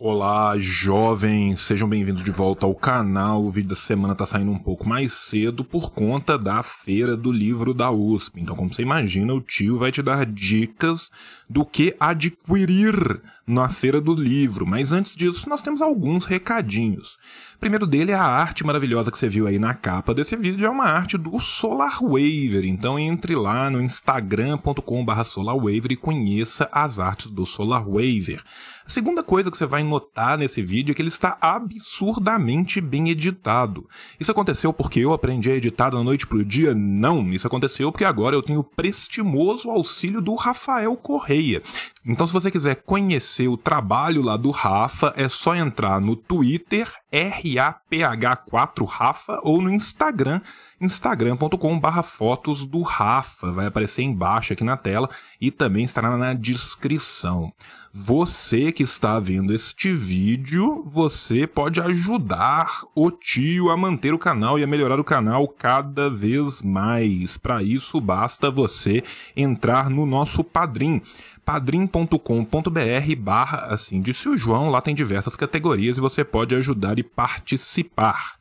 Olá, jovens, sejam bem-vindos de volta ao canal. O vídeo da semana tá saindo um pouco mais cedo por conta da feira do livro da USP. Então, como você imagina, o tio vai te dar dicas do que adquirir na feira do livro. Mas antes disso, nós temos alguns recadinhos. O primeiro dele é a arte maravilhosa que você viu aí na capa desse vídeo, é uma arte do Solar Waver. Então, entre lá no instagram.com/solarwaver e conheça as artes do Solar Waver. A segunda coisa que você vai notar nesse vídeo é que ele está absurdamente bem editado. Isso aconteceu porque eu aprendi a editar da noite pro dia? Não, isso aconteceu porque agora eu tenho o prestimoso auxílio do Rafael Correia. Então, se você quiser conhecer o trabalho lá do Rafa, é só entrar no Twitter, RAPH4 Rafa, ou no Instagram, instagram.com.br fotos do Rafa. Vai aparecer embaixo aqui na tela e também estará na descrição. Você que está vendo este vídeo, você pode ajudar o tio a manter o canal e a melhorar o canal cada vez mais. Para isso, basta você entrar no nosso Padrim padrim.com.br barra assim disse o João, lá tem diversas categorias e você pode ajudar e participar.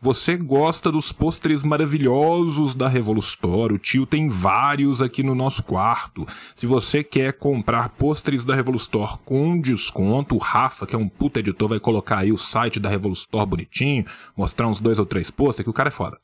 Você gosta dos pôsteres maravilhosos da Revolustor? O tio tem vários aqui no nosso quarto. Se você quer comprar pôsteres da Revolustor com desconto, o Rafa, que é um puta editor, vai colocar aí o site da Revolustor bonitinho, mostrar uns dois ou três pôsteres, que o cara é foda.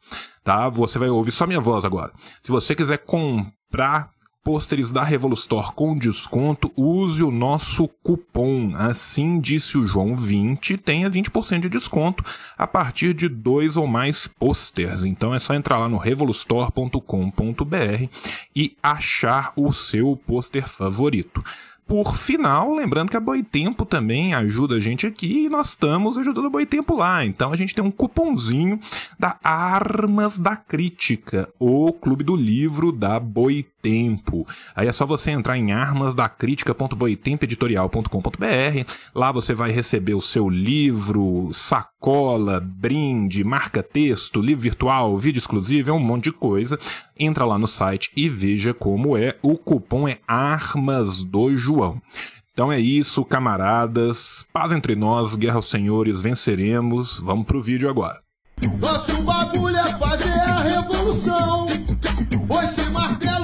Tá? Você vai ouvir só minha voz agora. Se você quiser comprar pôsteres da Revolustor com desconto, use o nosso cupom. Assim disse o João 20, tenha 20% de desconto a partir de dois ou mais pôsteres. Então é só entrar lá no revolustor.com.br e achar o seu pôster favorito. Por final, lembrando que a Boitempo também ajuda a gente aqui e nós estamos ajudando a Boitempo lá. Então a gente tem um cupomzinho da Armas da Crítica, o clube do livro da Boitempo. Aí é só você entrar em armasdacritica.boitempoeditorial.com.br. Lá você vai receber o seu livro, sacola, brinde, marca-texto, livro virtual, vídeo exclusivo, é um monte de coisa. Entra lá no site e veja como é. O cupom é Armas do João. Então é isso, camaradas. Paz entre nós, guerra aos senhores, venceremos. Vamos pro vídeo agora. Nosso bagulho é fazer a revolução. Martelo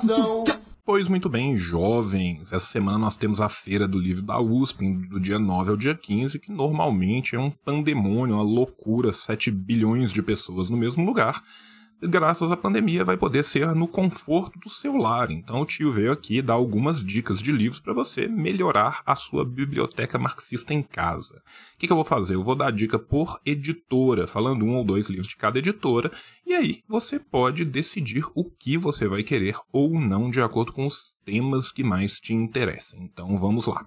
coração. Pois muito bem, jovens, essa semana nós temos a Feira do Livro da USP, do dia 9 ao dia 15, que normalmente é um pandemônio, uma loucura, 7 bilhões de pessoas no mesmo lugar graças à pandemia, vai poder ser no conforto do seu lar. Então o tio veio aqui dar algumas dicas de livros para você melhorar a sua biblioteca marxista em casa. O que, que, eu vou fazer? Eu vou dar dica por editora, falando um ou dois livros de cada editora, e aí você pode decidir o que você vai querer ou não de acordo com os temas que mais te interessam. Então vamos lá.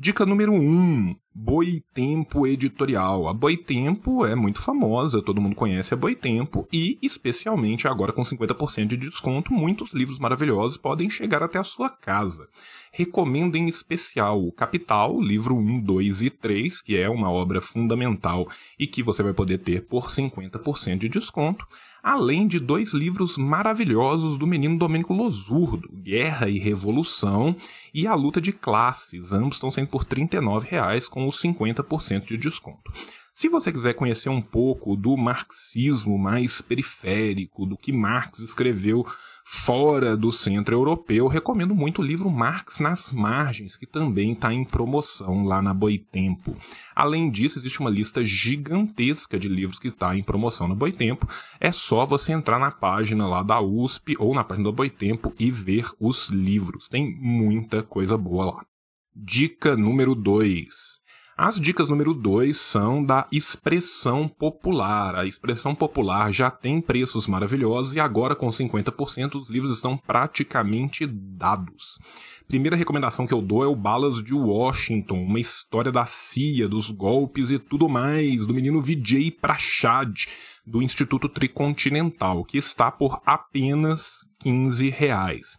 Dica número 1: um, Boitempo Editorial. A Boitempo é muito famosa, todo mundo conhece a Boitempo e, especialmente agora com 50% de desconto, muitos livros maravilhosos podem chegar até a sua casa. Recomendo em especial o Capital, livro 1, 2 e 3, que é uma obra fundamental e que você vai poder ter por 50% de desconto, além de dois livros maravilhosos do menino Domênico Losurdo, Guerra e Revolução e A Luta de Classes, ambos estão sendo por R$ 39,00 com os 50% de desconto. Se você quiser conhecer um pouco do marxismo mais periférico, do que Marx escreveu fora do centro europeu, recomendo muito o livro Marx nas Margens, que também está em promoção lá na Boitempo. Além disso, existe uma lista gigantesca de livros que está em promoção na Boitempo. É só você entrar na página lá da USP ou na página da Boitempo e ver os livros. Tem muita coisa boa lá. Dica número 2. As dicas número 2 são da expressão popular. A expressão popular já tem preços maravilhosos e agora com 50% os livros estão praticamente dados. Primeira recomendação que eu dou é o Balas de Washington, uma história da CIA, dos golpes e tudo mais, do menino Vijay Prashad, do Instituto Tricontinental, que está por apenas 15 reais.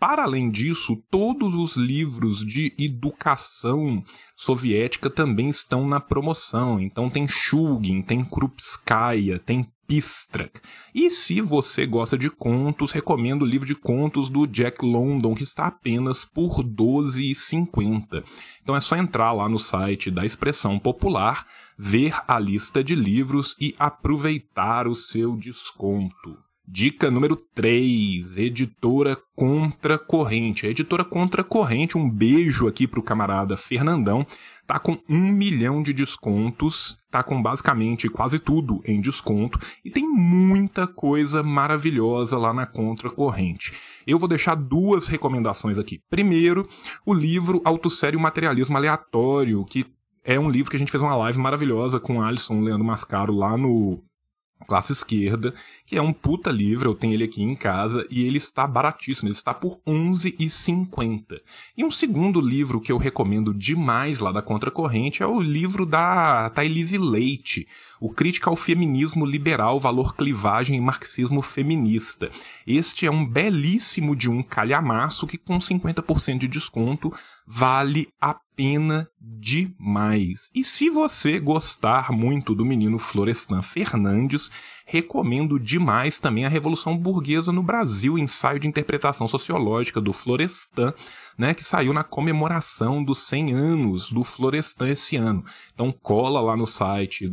Para além disso, todos os livros de educação soviética também estão na promoção. Então tem Shulgin, tem Krupskaya, tem Pistrak. E se você gosta de contos, recomendo o livro de contos do Jack London, que está apenas por R$ 12,50. Então é só entrar lá no site da Expressão Popular, ver a lista de livros e aproveitar o seu desconto. Dica número 3, editora Contra Corrente. A editora Contra Corrente, um beijo aqui pro camarada Fernandão, tá com um milhão de descontos, tá com basicamente quase tudo em desconto e tem muita coisa maravilhosa lá na Contra Corrente. Eu vou deixar duas recomendações aqui. Primeiro, o livro Autossério Materialismo Aleatório, que é um livro que a gente fez uma live maravilhosa com Alisson Leandro Mascaro lá no Classe Esquerda, que é um puta livro, eu tenho ele aqui em casa e ele está baratíssimo, ele está por R$11,50. E um segundo livro que eu recomendo demais lá da Contracorrente é o livro da Thailise Leite, o Crítica ao Feminismo Liberal, Valor, Clivagem e Marxismo Feminista. Este é um belíssimo de um calhamaço que com 50% de desconto vale a pena demais. E se você gostar muito do menino Florestan Fernandes, recomendo demais também a Revolução Burguesa no Brasil, ensaio de interpretação sociológica do Florestan, né, que saiu na comemoração dos 100 anos do Florestan esse ano. Então cola lá no site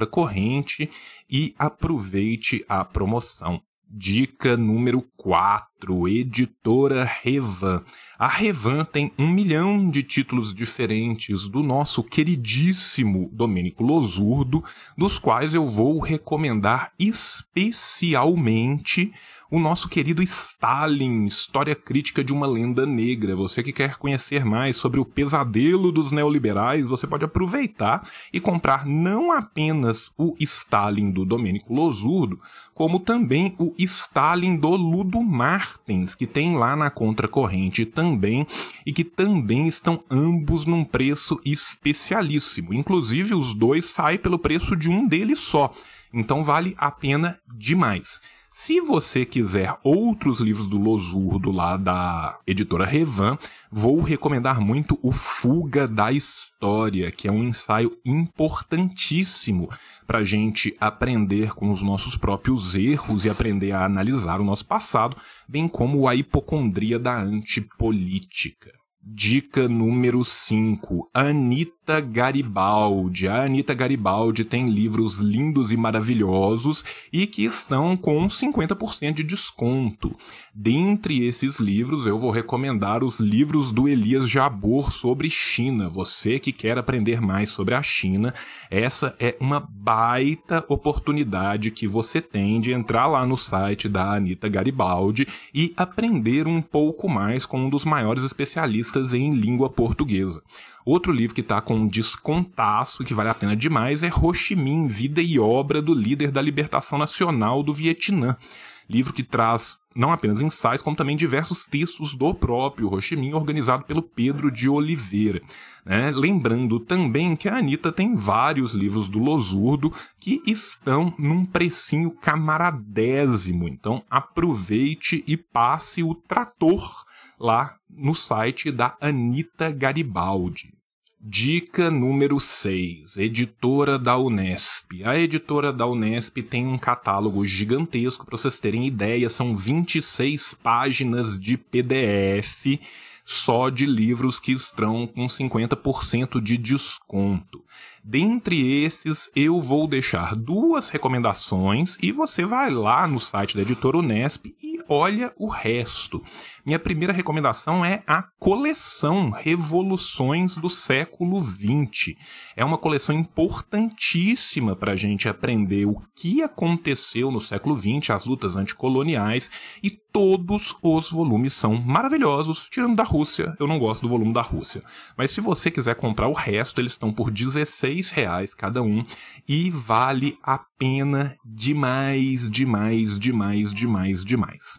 da Contracorrente e aproveite a promoção. Dica número 4, editora Revan. A Revan tem um milhão de títulos diferentes do nosso queridíssimo Domênico Losurdo, dos quais eu vou recomendar especialmente o nosso querido Stalin, História Crítica de uma Lenda Negra. Você que quer conhecer mais sobre o pesadelo dos neoliberais, você pode aproveitar e comprar não apenas o Stalin do Domênico Losurdo, como também o Stalin do Ludo Martens, que tem lá na contracorrente também, e que também estão ambos num preço especialíssimo. Inclusive, os dois saem pelo preço de um deles só. Então vale a pena demais. Se você quiser outros livros do Losurdo lá da editora Revan, vou recomendar muito o Fuga da História, que é um ensaio importantíssimo para a gente aprender com os nossos próprios erros e aprender a analisar o nosso passado, bem como a hipocondria da antipolítica. Dica número 5. Anitta Garibaldi. A Anitta Garibaldi tem livros lindos e maravilhosos e que estão com 50% de desconto. Dentre esses livros, eu vou recomendar os livros do Elias Jabor sobre China. Você que quer aprender mais sobre a China, essa é uma baita oportunidade que você tem de entrar lá no site da Anitta Garibaldi e aprender um pouco mais com um dos maiores especialistas em língua portuguesa. Outro livro que está com um descontaço que vale a pena demais é Ho Chi Minh, Vida e Obra do Líder da Libertação Nacional do Vietnã. Livro que traz não apenas ensaios, como também diversos textos do próprio Ho Chi Minh, organizado pelo Pedro de Oliveira. Né? Lembrando também que a Anitta tem vários livros do Losurdo que estão num precinho camaradésimo. Então aproveite e passe o trator lá no site da Anita Garibaldi. Dica número 6, editora da Unesp. A editora da Unesp tem um catálogo gigantesco, para vocês terem ideia, são 26 páginas de PDF só de livros que estão com 50% de desconto. Dentre esses, eu vou deixar duas recomendações e você vai lá no site da editora Unesp e olha o resto. Minha primeira recomendação é a coleção Revoluções do século XX. É uma coleção importantíssima para a gente aprender o que aconteceu no século XX, as lutas anticoloniais, e todos os volumes são maravilhosos, tirando da Rússia. Eu não gosto do volume da Rússia. Mas se você quiser comprar o resto, eles estão por 16 reais cada um e vale a pena demais, demais, demais, demais, demais.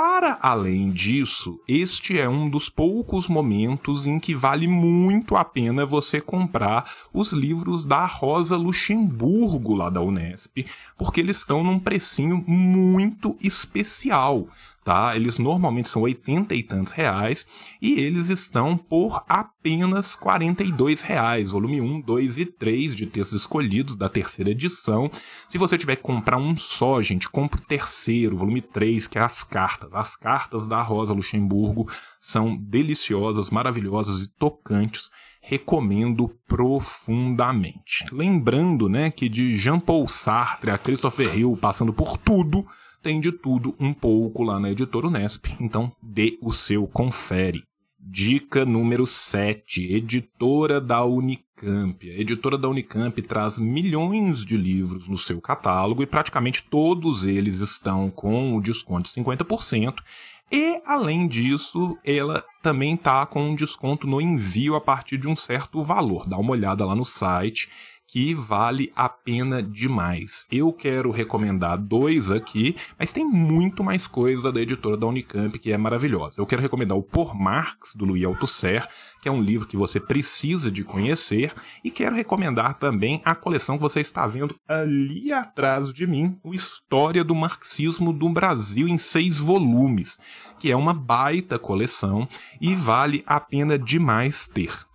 Para além disso, este é um dos poucos momentos em que vale muito a pena você comprar os livros da Rosa Luxemburgo lá da Unesp, porque eles estão num precinho muito especial tá? Eles normalmente são oitenta e tantos reais e eles estão por apenas quarenta e dois reais. Volume 1, 2 e 3 de textos escolhidos da terceira edição. Se você tiver que comprar um só, gente, compre o terceiro, volume 3, que é as cartas. As cartas da Rosa Luxemburgo são deliciosas, maravilhosas e tocantes recomendo profundamente. Lembrando, né, que de Jean-Paul Sartre a Christopher Hill, passando por tudo, tem de tudo um pouco lá na editora Unesp, então dê o seu confere. Dica número 7, editora da Unicamp. A editora da Unicamp traz milhões de livros no seu catálogo e praticamente todos eles estão com o desconto de 50%. E, além disso, ela também está com um desconto no envio a partir de um certo valor. Dá uma olhada lá no site que vale a pena demais. Eu quero recomendar dois aqui, mas tem muito mais coisa da editora da Unicamp que é maravilhosa. Eu quero recomendar o Por Marx, do Louis Althusser, que é um livro que você precisa de conhecer, e quero recomendar também a coleção que você está vendo ali atrás de mim, o História do Marxismo do Brasil em seis volumes, que é uma baita coleção e vale a pena demais ter.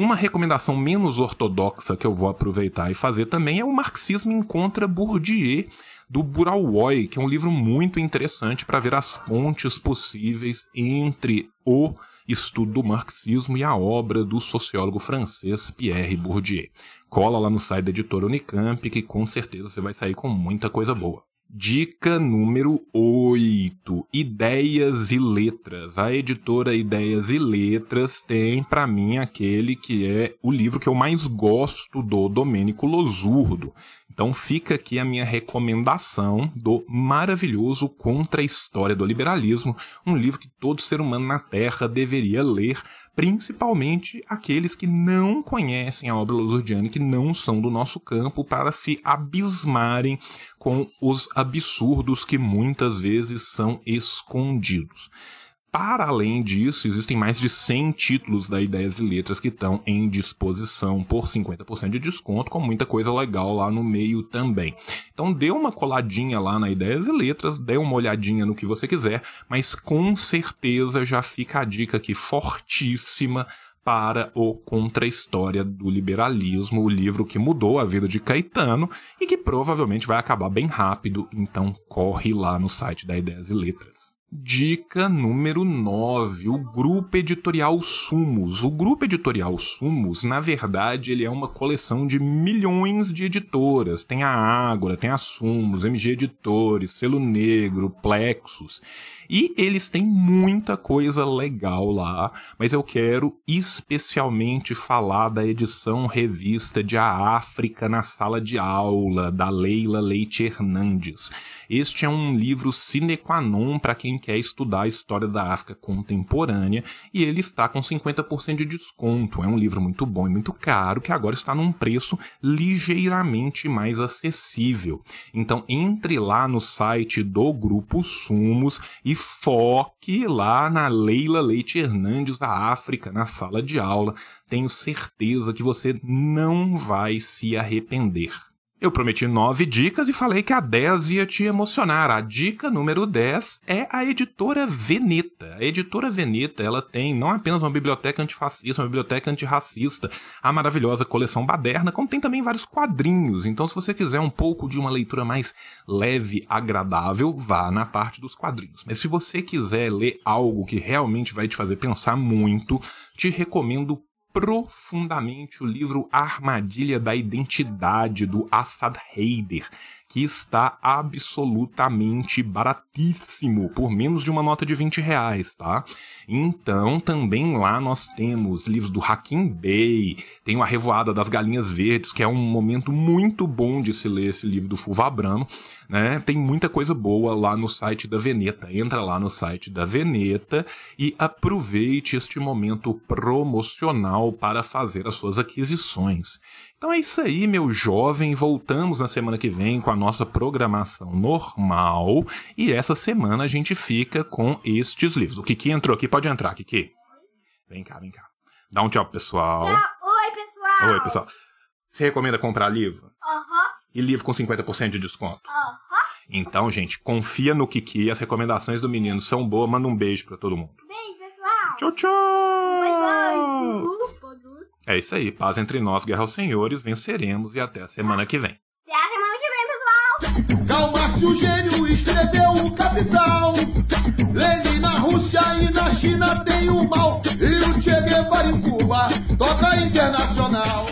Uma recomendação menos ortodoxa que eu vou aproveitar e fazer também é o Marxismo Encontra Bourdieu, do Burawoy, que é um livro muito interessante para ver as pontes possíveis entre o estudo do marxismo e a obra do sociólogo francês Pierre Bourdieu. Cola lá no site da editora Unicamp, que com certeza você vai sair com muita coisa boa. Dica número 8: Ideias e Letras. A editora Ideias e Letras tem para mim aquele que é o livro que eu mais gosto do Domênico Losurdo. Então fica aqui a minha recomendação do maravilhoso Contra a História do Liberalismo, um livro que todo ser humano na Terra deveria ler, principalmente aqueles que não conhecem a obra losurdiana e que não são do nosso campo, para se abismarem com os absurdos que muitas vezes são escondidos. Para além disso, existem mais de 100 títulos da Ideias e Letras que estão em disposição por 50% de desconto, com muita coisa legal lá no meio também. Então dê uma coladinha lá na Ideias e Letras, dê uma olhadinha no que você quiser, mas com certeza já fica a dica aqui fortíssima para o Contra-História do Liberalismo, o livro que mudou a vida de Caetano e que provavelmente vai acabar bem rápido, então corre lá no site da Ideias e Letras. Dica número 9, o grupo editorial Sumos. O grupo editorial Sumos, na verdade, ele é uma coleção de milhões de editoras. Tem a Ágora, tem a Sumos, MG Editores, Selo Negro, Plexus. E eles têm muita coisa legal lá, mas eu quero especialmente falar da edição revista de A África na Sala de Aula, da Leila Leite Hernandes. Este é um livro sine qua non para quem quer estudar a história da África contemporânea e ele está com 50% de desconto. É um livro muito bom e muito caro que agora está num preço ligeiramente mais acessível. Então entre lá no site do Grupo Sumos e foque lá na Leila Leite Hernandes da África na sala de aula. Tenho certeza que você não vai se arrepender. Eu prometi nove dicas e falei que a 10 ia te emocionar. A dica número 10 é a editora Veneta. A editora Veneta, ela tem não apenas uma biblioteca antifascista, uma biblioteca antirracista, a maravilhosa coleção Baderna, como tem também vários quadrinhos. Então, se você quiser um pouco de uma leitura mais leve, agradável, vá na parte dos quadrinhos. Mas se você quiser ler algo que realmente vai te fazer pensar muito, te recomendo profundamente o livro Armadilha da Identidade, do Assad Heider, que está absolutamente baratíssimo, por menos de uma nota de 20 reais, tá? Então, também lá nós temos livros do Hakim Bey, tem a Revoada das Galinhas Verdes, que é um momento muito bom de se ler esse livro do Fulvabrano, né? Tem muita coisa boa lá no site da Veneta. Entra lá no site da Veneta e aproveite este momento promocional para fazer as suas aquisições. Então é isso aí, meu jovem. Voltamos na semana que vem com a nossa programação normal. E essa semana a gente fica com estes livros. O Kiki entrou aqui, pode entrar, Kiki. Vem cá, vem cá. Dá um tchau pro pessoal. Oi, pessoal. Oi, pessoal. Você recomenda comprar livro? Aham, E livro com 50% de desconto? aham. Então, gente, confia no Kiki, as recomendações do menino são boas, manda um beijo pra todo mundo. Beijo, pessoal. Tchau, tchau! É isso aí, paz entre nós, guerra aos senhores, venceremos e até a semana que vem. Até a semana que vem, pessoal. Karl Marx, o gênio, escreveu o Capital. Lenin na Rússia e na China tem o mal. E o Che Guevara em Cuba toca internacional.